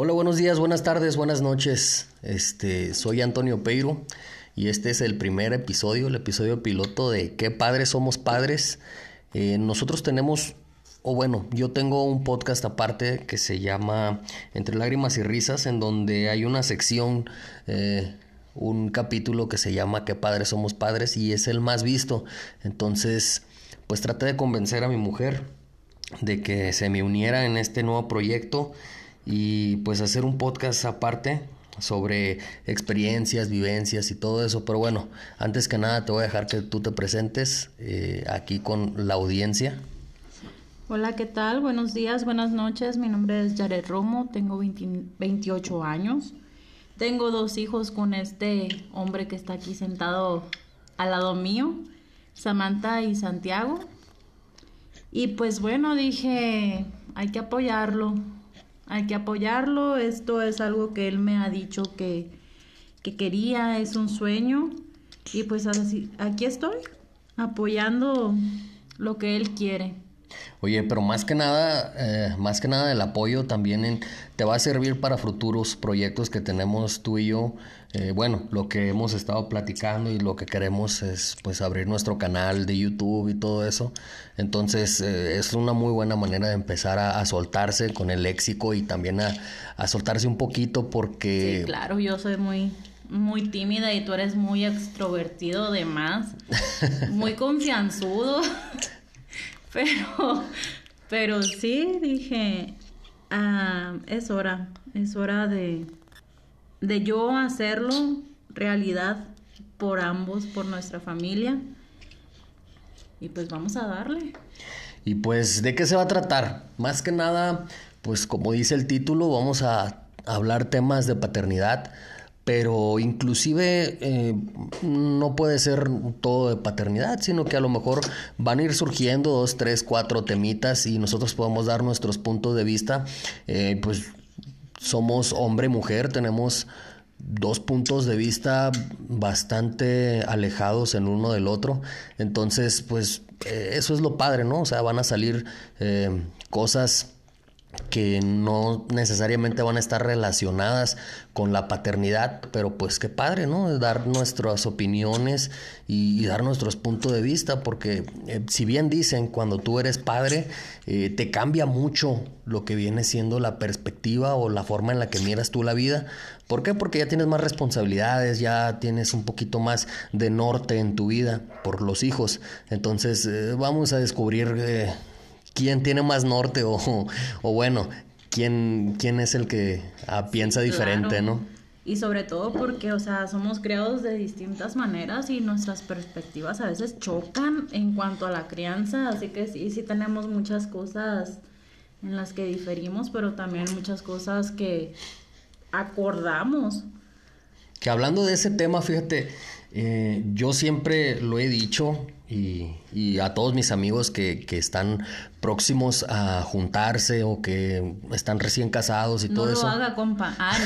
Hola, buenos días, buenas tardes, buenas noches. Este, soy Antonio Peiro y este es el primer episodio, el episodio piloto de Qué padres somos padres. Eh, nosotros tenemos, o bueno, yo tengo un podcast aparte que se llama Entre lágrimas y risas, en donde hay una sección, eh, un capítulo que se llama Qué padres somos padres y es el más visto. Entonces, pues traté de convencer a mi mujer de que se me uniera en este nuevo proyecto y pues hacer un podcast aparte sobre experiencias, vivencias y todo eso. Pero bueno, antes que nada te voy a dejar que tú te presentes eh, aquí con la audiencia. Hola, ¿qué tal? Buenos días, buenas noches. Mi nombre es Jared Romo, tengo 28 años. Tengo dos hijos con este hombre que está aquí sentado al lado mío, Samantha y Santiago. Y pues bueno, dije, hay que apoyarlo, hay que apoyarlo, esto es algo que él me ha dicho que, que quería, es un sueño y pues así, aquí estoy apoyando lo que él quiere. Oye, pero más que nada, eh, más que nada el apoyo también te va a servir para futuros proyectos que tenemos tú y yo. Eh, bueno, lo que hemos estado platicando y lo que queremos es pues abrir nuestro canal de YouTube y todo eso. Entonces eh, es una muy buena manera de empezar a, soltarse con el léxico y también a, a soltarse un poquito porque... Sí, claro, yo soy muy muy tímida y tú eres muy extrovertido además, muy confianzudo. Pero, pero sí, dije, ah, es hora, es hora de, de yo hacerlo realidad por ambos, por nuestra familia. Y pues vamos a darle. Y pues, ¿de qué se va a tratar? Más que nada, pues como dice el título, vamos a hablar temas de paternidad, pero inclusive eh, no puede ser todo de paternidad, sino que a lo mejor van a ir surgiendo dos, tres, cuatro temitas y nosotros podemos dar nuestros puntos de vista. Eh, pues somos hombre mujer, tenemos dos puntos de vista bastante alejados en uno del otro. Entonces, pues eh, eso es lo padre, ¿no? O sea, van a salir cosas que no necesariamente van a estar relacionadas con la paternidad, pero pues qué padre, ¿no? Dar nuestras opiniones y, dar nuestros puntos de vista, porque eh, si bien dicen cuando tú eres padre, eh, te cambia mucho lo que viene siendo la perspectiva o la forma en la que miras tú la vida. ¿Por qué? Porque ya tienes más responsabilidades, ya tienes un poquito más de norte en tu vida por los hijos. Entonces eh, vamos a descubrir quién tiene más norte o, o bueno, quién, quién es el que ah, piensa diferente, ¿no? Y sobre todo porque, o sea, somos criados de distintas maneras y nuestras perspectivas a veces chocan en cuanto a la crianza, así que sí, sí tenemos muchas cosas en las que diferimos, pero también muchas cosas que acordamos. Que hablando de ese tema, fíjate, eh, yo siempre lo he dicho y, a todos mis amigos que, están próximos a juntarse o que están recién casados y todo eso. No haga, compa. Ah,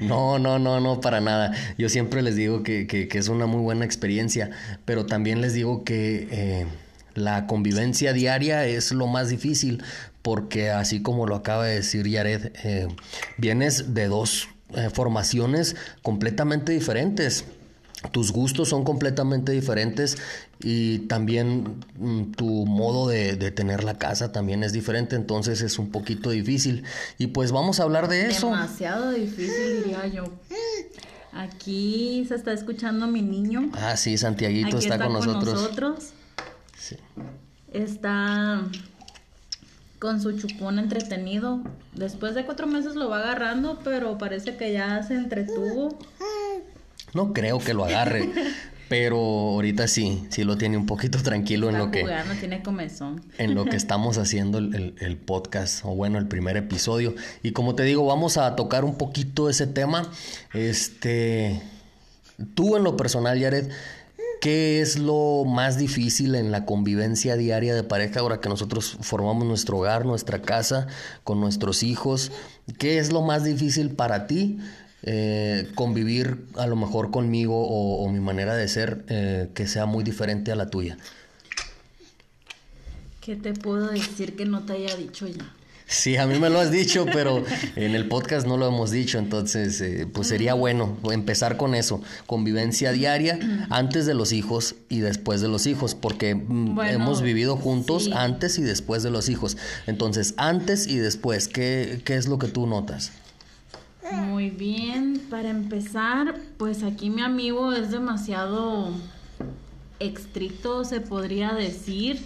no. no, no, no, no, para nada. Yo siempre les digo que, es una muy buena experiencia, pero también les digo que eh, la convivencia diaria es lo más difícil porque así como lo acaba de decir Yared, eh, vienes de dos eh, formaciones completamente diferentes tus gustos son completamente diferentes y también mm, tu modo de, tener la casa también es diferente, entonces es un poquito difícil. Y pues vamos a hablar de eso. Demasiado difícil, diría yo. Aquí se está escuchando mi niño. Ah, sí, Santiaguito está, con, nosotros. nosotros. Está con su chupón entretenido. Después de cuatro meses lo va agarrando, pero parece que ya se entretuvo. No creo que lo agarre. pero ahorita sí, sí lo tiene un poquito tranquilo en lo que. tiene comezón. En lo que estamos haciendo el, podcast, o bueno, el primer episodio. Y como te digo, vamos a tocar un poquito ese tema. Este. Tú, en lo personal, Jared, ¿qué es lo más difícil en la convivencia diaria de pareja ahora que nosotros formamos nuestro hogar, nuestra casa, con nuestros hijos? ¿Qué es lo más difícil para ti? Eh, convivir a lo mejor conmigo o, mi manera de ser eh, que sea muy diferente a la tuya. ¿Qué te puedo decir que no te haya dicho ya? Sí, a mí me lo has dicho, pero en el podcast no lo hemos dicho, entonces eh, pues sería bueno empezar con eso, convivencia diaria antes de los hijos y después de los hijos, porque mm, hemos vivido juntos antes y después de los hijos. Entonces, antes y después, ¿qué, ¿qué es lo que tú notas? Muy bien, para empezar, pues aquí mi amigo es demasiado estricto, se podría decir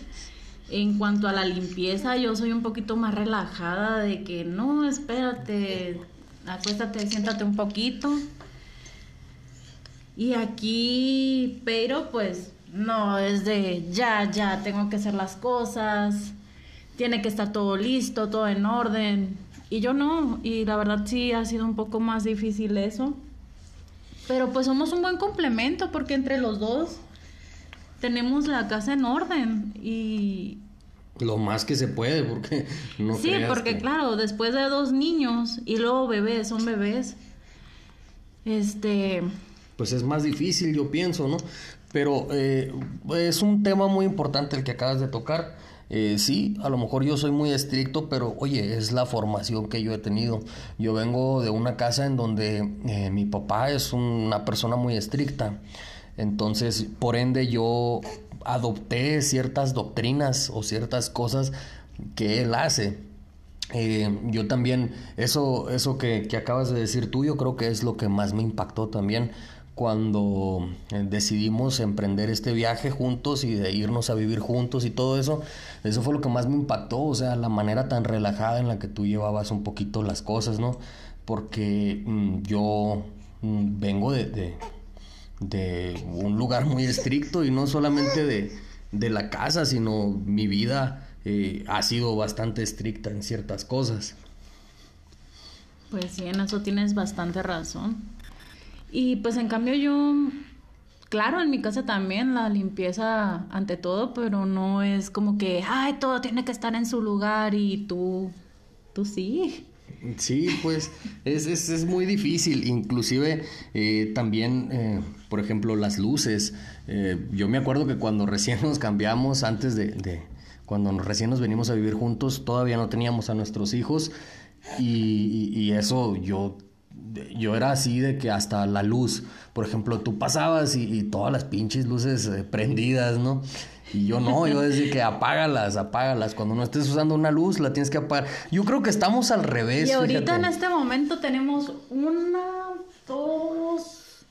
en cuanto a la limpieza, yo soy un poquito más relajada de que no, espérate, acuéstate, siéntate un poquito. Y aquí, pero pues no, es de ya, ya, tengo que hacer las cosas, tiene que estar todo listo, todo en orden. Y yo no, y la verdad sí ha sido un poco más difícil eso. Pero pues somos un buen complemento porque entre los dos tenemos la casa en orden y... Lo más que se puede, porque no Sí, porque claro, después de dos niños y luego bebés, son bebés, este... Pues es más difícil, yo pienso, ¿no? Pero eh, es un tema muy importante el que acabas de tocar. Eh, sí, a lo mejor yo soy muy estricto, pero oye, es la formación que yo he tenido. Yo vengo de una casa en donde eh, mi papá es una persona muy estricta. Entonces, por ende, yo adopté ciertas doctrinas o ciertas cosas que él hace. Eh, yo también, eso, eso que, que, acabas de decir tú, yo creo que es lo que más me impactó también cuando eh, decidimos emprender este viaje juntos y de irnos a vivir juntos y todo eso. Eso fue lo que más me impactó, o sea, la manera tan relajada en la que tú llevabas un poquito las cosas, ¿no? Porque mm, yo mm, vengo de de un lugar muy estricto y no solamente de, la casa, sino mi vida eh, ha sido bastante estricta en ciertas cosas. Pues sí, en eso tienes bastante razón. Y pues en cambio yo, claro, en mi casa también la limpieza ante todo, pero no es como que, ay, todo tiene que estar en su lugar y tú, tú sí. Sí, pues es, es, es muy difícil, inclusive eh, también, eh, por ejemplo, las luces. Eh, yo me acuerdo que cuando recién nos cambiamos, antes de, de, cuando recién nos venimos a vivir juntos, todavía no teníamos a nuestros hijos y, y, eso yo yo era así de que hasta la luz, por ejemplo, tú pasabas y, y todas las pinches luces prendidas, ¿no? Y yo no, yo decía que apágalas, apágalas. Cuando no estés usando una luz, la tienes que apagar. Yo creo que estamos al revés. Y ahorita en este momento tenemos una, dos,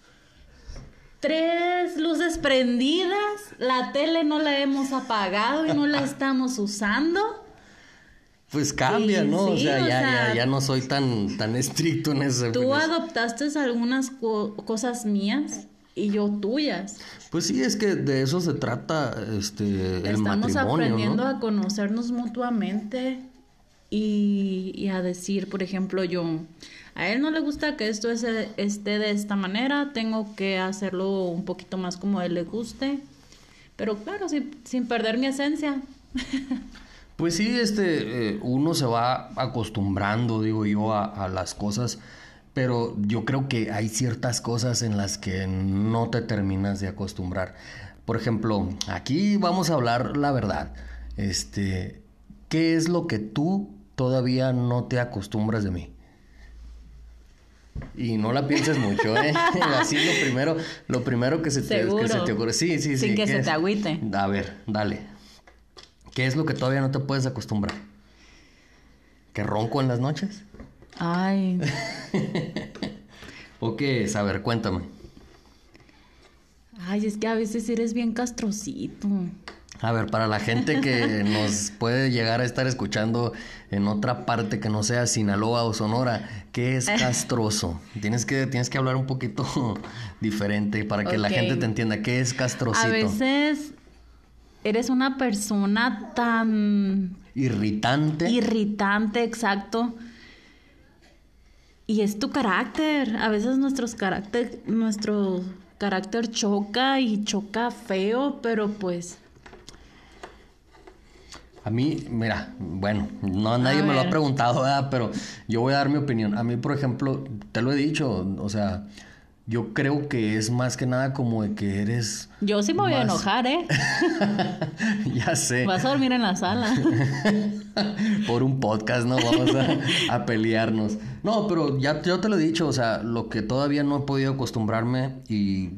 tres luces prendidas. La tele no la hemos apagado y no la estamos usando. Pues cambia, ¿no? o, sea, ya, ya, ya, no soy tan, tan estricto en ese. Tú adoptaste algunas cosas mías y yo tuyas. Pues sí, es que de eso se trata este, el Estamos aprendiendo a conocernos mutuamente y, a decir, por ejemplo, yo, a él no le gusta que esto esté de esta manera, tengo que hacerlo un poquito más como a él le guste, pero claro, sin, perder mi esencia. Pues sí, este, eh, uno se va acostumbrando, digo yo, a las cosas pero yo creo que hay ciertas cosas en las que no te terminas de acostumbrar. Por ejemplo, aquí vamos a hablar la verdad. Este, ¿qué es lo que tú todavía no te acostumbras de mí? Y no la pienses mucho, ¿eh? Así lo primero, lo primero que se te, ocurre. Sí, sí, sí. Sin que se te agüite. A ver, dale. ¿Qué es lo que todavía no te puedes acostumbrar? ¿Que ronco en las noches? Ay. ¿O qué es? A ver, cuéntame. Ay, es que a veces eres bien castrocito. A ver, para la gente que nos puede llegar a estar escuchando en otra parte que no sea Sinaloa o Sonora, ¿qué es castroso? tienes, que, tienes que hablar un poquito diferente para que la gente te entienda. ¿Qué es castrocito? A veces eres una persona tan... Irritante. Irritante, exacto y es tu carácter. A veces nuestros carácter, nuestro carácter choca y choca feo, pero pues... A mí, mira, bueno, no nadie me lo ha preguntado, pero yo voy a dar mi opinión. A mí, por ejemplo, te lo he dicho, o sea, yo creo que es más que nada como de que eres. Yo sí me voy a enojar, ¿eh? ya sé. Vas a dormir en la sala. por un podcast, ¿no? Vamos a, pelearnos. No, pero ya yo te lo he dicho, o sea, lo que todavía no he podido acostumbrarme y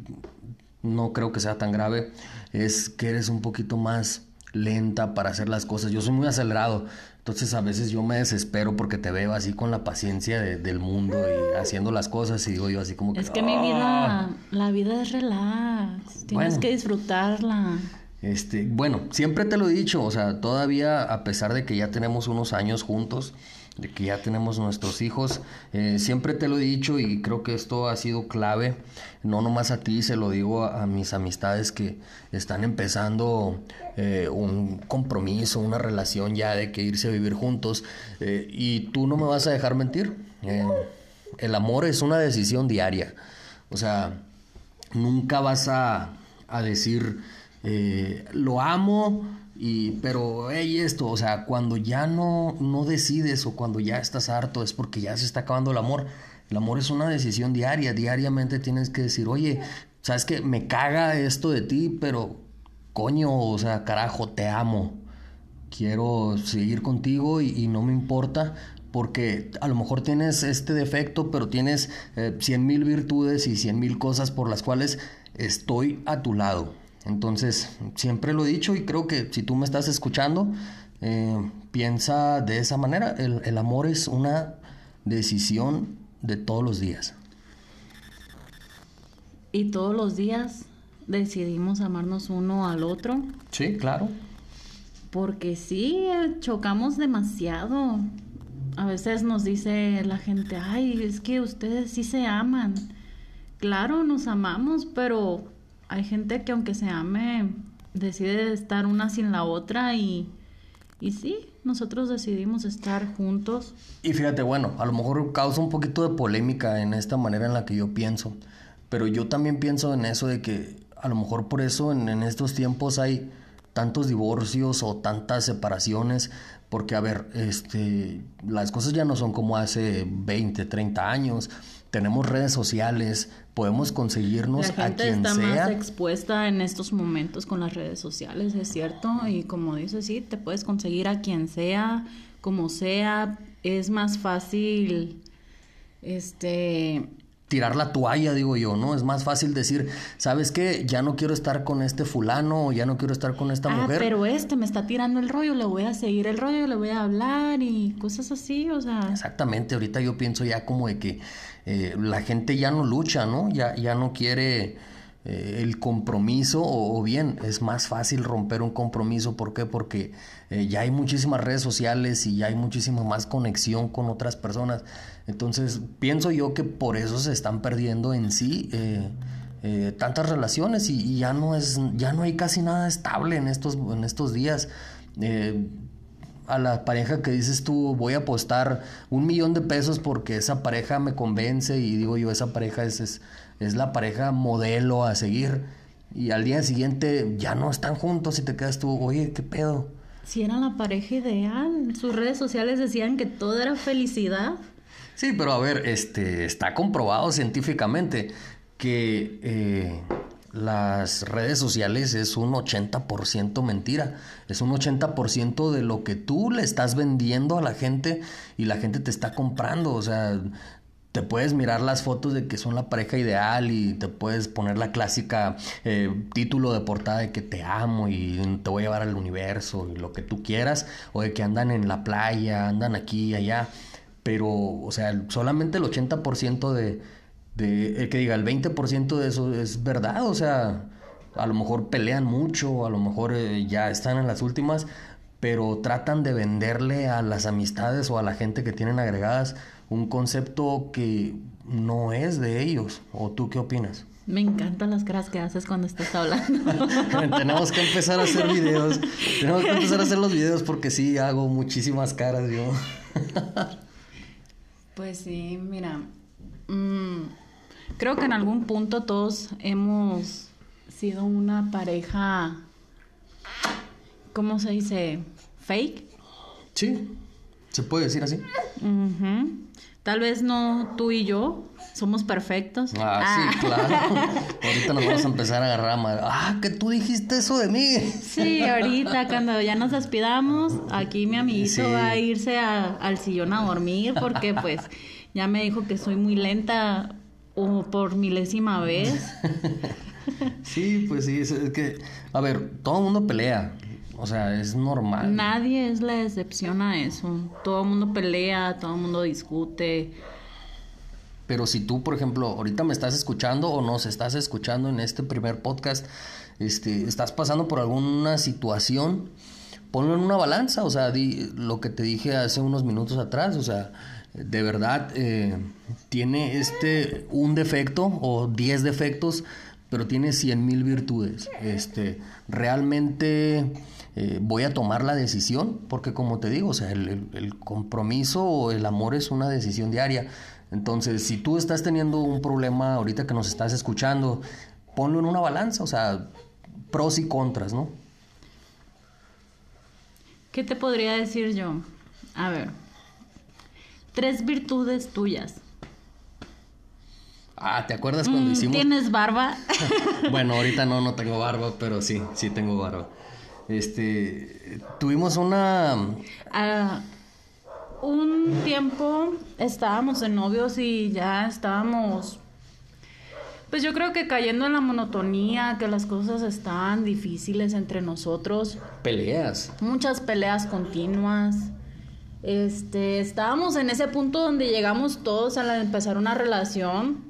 no creo que sea tan grave es que eres un poquito más lenta para hacer las cosas. Yo soy muy acelerado, entonces a veces yo me desespero porque te veo así con la paciencia del mundo y haciendo las cosas y digo yo así como que... Es que mi vida, ¡Ah! la vida es relax, tienes que disfrutarla. Este, bueno, siempre te lo he dicho, o sea, todavía a pesar de que ya tenemos unos años juntos, de que ya tenemos nuestros hijos, eh, siempre te lo he dicho y creo que esto ha sido clave, no nomás a ti, se lo digo a, mis amistades que están empezando eh, un compromiso, una relación ya de que irse a vivir juntos. Eh, y tú no me vas a dejar mentir, el amor es una decisión diaria, o sea, nunca vas a, a decir eh, lo amo, y, pero hey, esto, o sea, cuando ya no, no decides o cuando ya estás harto es porque ya se está acabando el amor. El amor es una decisión diaria, diariamente tienes que decir, oye, sabes que me caga esto de ti, pero coño, o sea, carajo, te amo. Quiero seguir contigo y, no me importa porque a lo mejor tienes este defecto, pero tienes eh, cien mil virtudes y cien mil cosas por las cuales estoy a tu lado. Entonces, siempre lo he dicho y creo que si tú me estás escuchando, eh, piensa de esa manera. El, amor es una decisión de todos los días. Y todos los días decidimos amarnos uno al otro. Sí, claro. Porque sí, chocamos demasiado. A veces nos dice la gente, ay, es que ustedes sí se aman. Claro, nos amamos, pero hay gente que aunque se ame, decide estar una sin la otra y, y sí, nosotros decidimos estar juntos. Y fíjate, bueno, a lo mejor causa un poquito de polémica en esta manera en la que yo pienso, pero yo también pienso en eso de que a lo mejor por eso en, en estos tiempos hay tantos divorcios o tantas separaciones, porque a ver, este, las cosas ya no son como hace 20, 30 años tenemos redes sociales, podemos conseguirnos La gente a quien está sea. más expuesta en estos momentos con las redes sociales, es cierto, y como dices, sí, te puedes conseguir a quien sea, como sea, es más fácil este tirar la toalla, digo yo, ¿no? Es más fácil decir, ¿sabes qué? Ya no quiero estar con este fulano o ya no quiero estar con esta ah, mujer. Pero este me está tirando el rollo, le voy a seguir el rollo, le voy a hablar y cosas así, o sea. Exactamente, ahorita yo pienso ya como de que eh, la gente ya no lucha, ¿no? Ya, ya no quiere eh, el compromiso o, bien es más fácil romper un compromiso. ¿Por qué? Porque eh, ya hay muchísimas redes sociales y ya hay muchísima más conexión con otras personas. Entonces pienso yo que por eso se están perdiendo en sí tantas relaciones y, ya no es ya no hay casi nada estable en estos en estos días a la pareja que dices tú, voy a apostar un millón de pesos porque esa pareja me convence y digo yo, esa pareja es, es, es la pareja modelo a seguir. Y al día siguiente ya no están juntos y te quedas tú, oye, ¿qué pedo? Si era la pareja ideal, sus redes sociales decían que todo era felicidad. Sí, pero a ver, este, está comprobado científicamente que eh, las redes sociales es un 80% mentira. Es un 80% de lo que tú le estás vendiendo a la gente y la gente te está comprando. O sea, te puedes mirar las fotos de que son la pareja ideal y te puedes poner la clásica eh, título de portada de que te amo y te voy a llevar al universo y lo que tú quieras. O de que andan en la playa, andan aquí y allá. Pero, o sea, solamente el 80% de el que diga el 20% de eso es verdad, o sea, a lo mejor pelean mucho, a lo mejor eh, ya están en las últimas, pero tratan de venderle a las amistades o a la gente que tienen agregadas un concepto que no es de ellos. ¿O tú qué opinas? Me encantan las caras que haces cuando estás hablando. Tenemos que empezar a hacer videos. Tenemos que empezar a hacer los videos porque sí hago muchísimas caras yo. pues sí, mira. Mmm Creo que en algún punto todos hemos sido una pareja, ¿cómo se dice? ¿Fake? Sí, se puede decir así. Tal vez no tú y yo somos perfectos. Ah, sí, claro. ahorita nos vamos a empezar a agarrar mal. Ah, que tú dijiste eso de mí. Sí, ahorita cuando ya nos despidamos, aquí mi amiguito va a irse al sillón a dormir porque pues ya me dijo que soy muy lenta o por milésima vez. sí, pues sí, es, que, a ver, todo el mundo pelea. O sea, es normal. Nadie es la excepción a eso. Todo el mundo pelea, todo el mundo discute. Pero si tú, por ejemplo, ahorita me estás escuchando o nos estás escuchando en este primer podcast, este, estás pasando por alguna situación, ponlo en una balanza. O sea, di, lo que te dije hace unos minutos atrás, o sea, de verdad eh, tiene este un defecto o diez defectos, pero tiene cien mil virtudes. Este, realmente eh, voy a tomar la decisión, porque como te digo, o sea, el, compromiso o el amor es una decisión diaria. Entonces, si tú estás teniendo un problema ahorita que nos estás escuchando, ponlo en una balanza, o sea, pros y contras, ¿no? ¿Qué te podría decir yo? A ver, Tres virtudes tuyas. Ah, ¿te acuerdas cuando mm, hicimos? ¿Tienes barba? bueno, ahorita no, no tengo barba, pero sí, sí tengo barba. Este, tuvimos una... Ah, un tiempo estábamos en novios y ya estábamos, pues yo creo que cayendo en la monotonía, que las cosas están difíciles entre nosotros. Peleas. Muchas peleas continuas. Este, estábamos en ese punto donde llegamos todos a empezar una relación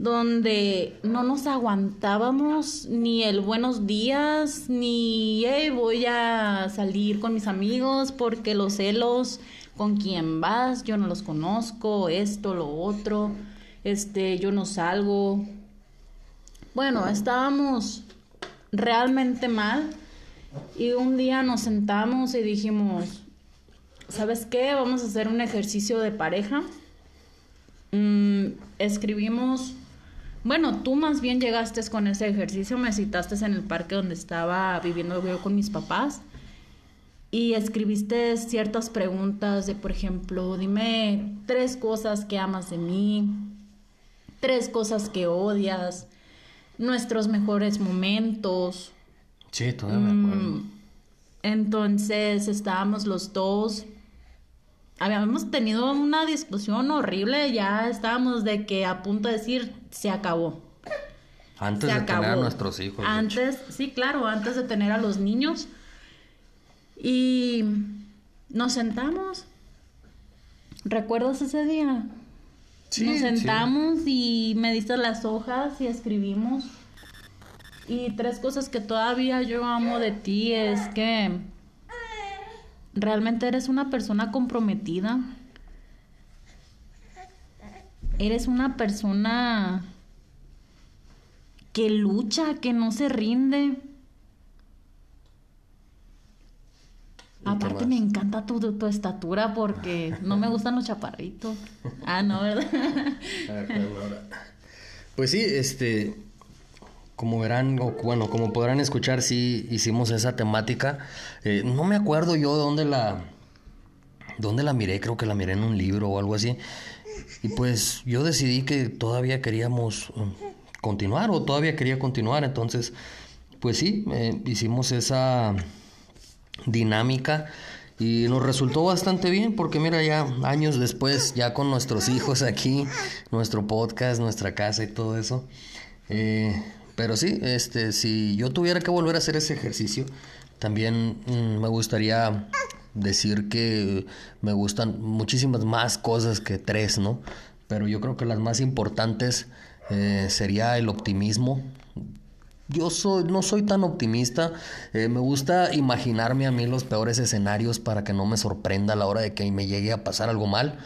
donde no nos aguantábamos ni el buenos días, ni voy a salir con mis amigos porque los celos, con quién vas, yo no los conozco, esto, lo otro, este, yo no salgo. Bueno, estábamos realmente mal y un día nos sentamos y dijimos, ¿sabes qué? Vamos a hacer un ejercicio de pareja. Mm, escribimos, bueno, tú más bien llegaste con ese ejercicio, me citaste en el parque donde estaba viviendo yo con mis papás y escribiste ciertas preguntas de, por ejemplo, dime tres cosas que amas de mí, tres cosas que odias, nuestros mejores momentos. Sí, todavía me acuerdo. Mm, entonces estábamos los dos habíamos tenido una discusión horrible, ya estábamos de que a punto de decir se acabó. Antes de tener a nuestros hijos. Antes, sí, claro, antes de tener a los niños. Y nos sentamos. ¿Recuerdas ese día? Sí, nos sentamos y me diste las hojas y escribimos. Y tres cosas que todavía yo amo de ti es que ¿Realmente eres una persona comprometida? ¿Eres una persona que lucha, que no se rinde? Aparte me encanta tu, tu, estatura porque no me gustan los chaparritos. Ah, no, ¿verdad? pues sí, este, como verán, o bueno, como podrán escuchar, sí hicimos esa temática. Eh, no me acuerdo yo de dónde la, dónde la miré, creo que la miré en un libro o algo así. Y pues yo decidí que todavía queríamos um, continuar o todavía quería continuar. Entonces, pues sí, eh, hicimos esa dinámica y nos resultó bastante bien porque mira ya años después, ya con nuestros hijos aquí, nuestro podcast, nuestra casa y todo eso. Eh, pero sí, este, si yo tuviera que volver a hacer ese ejercicio, también mm, me gustaría decir que me gustan muchísimas más cosas que tres, ¿no? Pero yo creo que las más importantes eh, sería el optimismo. Yo soy, no soy tan optimista, eh, me gusta imaginarme a mí los peores escenarios para que no me sorprenda a la hora de que me llegue a pasar algo mal.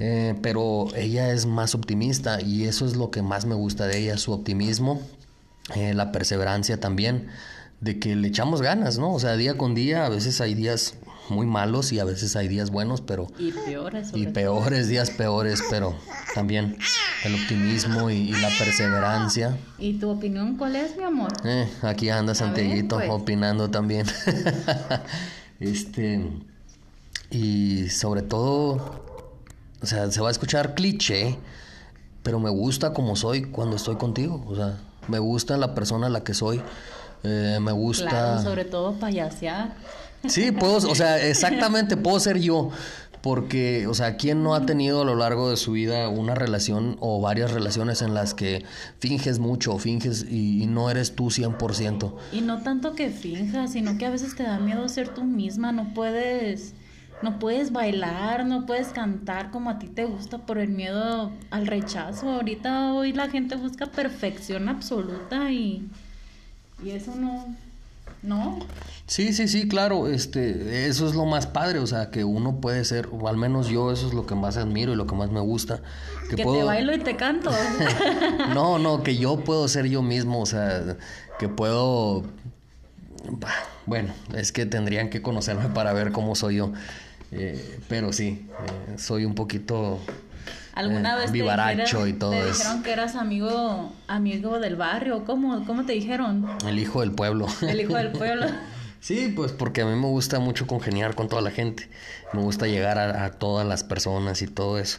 Eh, pero ella es más optimista y eso es lo que más me gusta de ella, su optimismo, eh, la perseverancia también, de que le echamos ganas, ¿no? O sea, día con día, a veces hay días muy malos y a veces hay días buenos, pero... Y peores. Y peores, días peores, pero también el optimismo y, la perseverancia. ¿Y tu opinión cuál es, mi amor? Eh, aquí anda Santillito pues. opinando también. este... Y sobre todo o sea, se va a escuchar cliché, pero me gusta como soy cuando estoy contigo. O sea, me gusta la persona la que soy. Eh, me gusta. Claro, sobre todo payasear. Sí, puedo, o sea, exactamente, puedo ser yo. Porque, o sea, ¿quién no ha tenido a lo largo de su vida una relación o varias relaciones en las que finges mucho, finges y, no eres tú 100%? Y no tanto que finjas, sino que a veces te da miedo ser tú misma, no puedes no puedes bailar, no puedes cantar como a ti te gusta por el miedo al rechazo. Ahorita hoy la gente busca perfección absoluta y, y eso no, ¿no? Sí, sí, sí, claro, este, eso es lo más padre, o sea, que uno puede ser, o al menos yo eso es lo que más admiro y lo que más me gusta. Que, te bailo y te canto. no, no, que yo puedo ser yo mismo, o sea, que puedo... Bueno, es que tendrían que conocerme para ver cómo soy yo. Eh, pero sí, eh, soy un poquito ¿Alguna eh, vez vivaracho te dijeron, y todo te dijeron que eras amigo, amigo del barrio? ¿Cómo, ¿Cómo te dijeron? El hijo del pueblo. El hijo del pueblo. sí, pues porque a mí me gusta mucho congeniar con toda la gente. Me gusta llegar a, todas las personas y todo eso.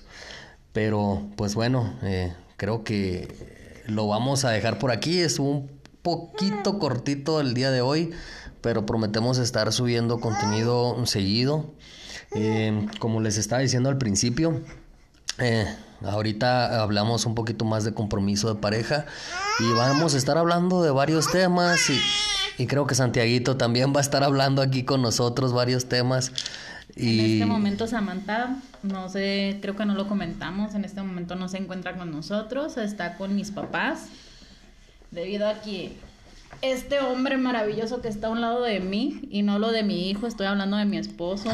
Pero, pues bueno, eh, creo que lo vamos a dejar por aquí. Es un poquito cortito el día de hoy, pero prometemos estar subiendo contenido seguido. Eh, como les estaba diciendo al principio, eh, ahorita hablamos un poquito más de compromiso de pareja y vamos a estar hablando de varios temas y, creo que Santiaguito también va a estar hablando aquí con nosotros varios temas. En este momento Samantha, no sé, creo que no lo comentamos, en este momento no se encuentra con nosotros, está con mis papás, debido a que este hombre maravilloso que está a un lado de mí, y no lo de mi hijo, estoy hablando de mi esposo,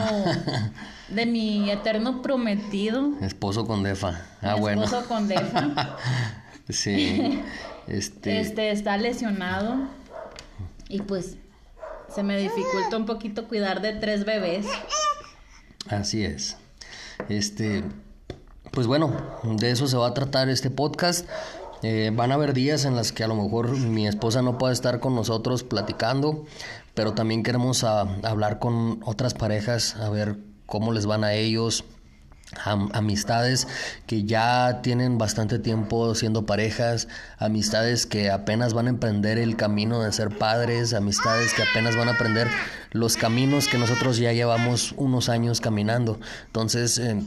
de mi eterno prometido. Esposo con defa. Ah, bueno. Esposo con defa. sí. Este... este está lesionado y pues se me dificulta un poquito cuidar de tres bebés. Así es. Este, pues bueno, de eso se va a tratar este podcast. Eh, van a haber días en los que a lo mejor mi esposa no puede estar con nosotros platicando, pero también queremos hablar con otras parejas, a ver cómo les van a ellos, amistades que ya tienen bastante tiempo siendo parejas, amistades que apenas van a emprender el camino de ser padres, amistades que apenas van a aprender los caminos que nosotros ya llevamos unos años caminando. Entonces, eh,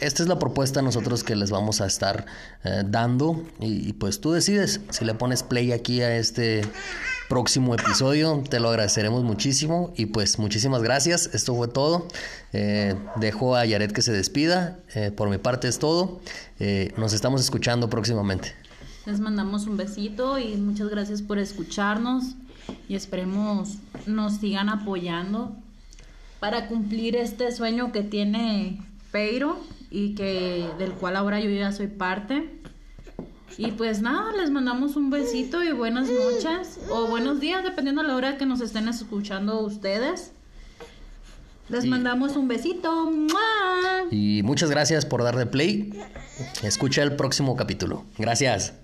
esta es la propuesta nosotros que les vamos a estar eh, dando y, y pues tú decides si le pones play aquí a este próximo episodio. Te lo agradeceremos muchísimo y pues muchísimas gracias. Esto fue todo. Eh, dejo a Yaret que se despida. Eh, por mi parte es todo. Eh, nos estamos escuchando próximamente. Les mandamos un besito y muchas gracias por escucharnos y esperemos nos sigan apoyando para cumplir este sueño que tiene Peiro y que del cual ahora yo ya soy parte. Y pues nada, les mandamos un besito y buenas noches o buenos días, dependiendo de la hora que nos estén escuchando ustedes. Les mandamos un besito. Y muchas gracias por darle play. Escucha el próximo capítulo. Gracias.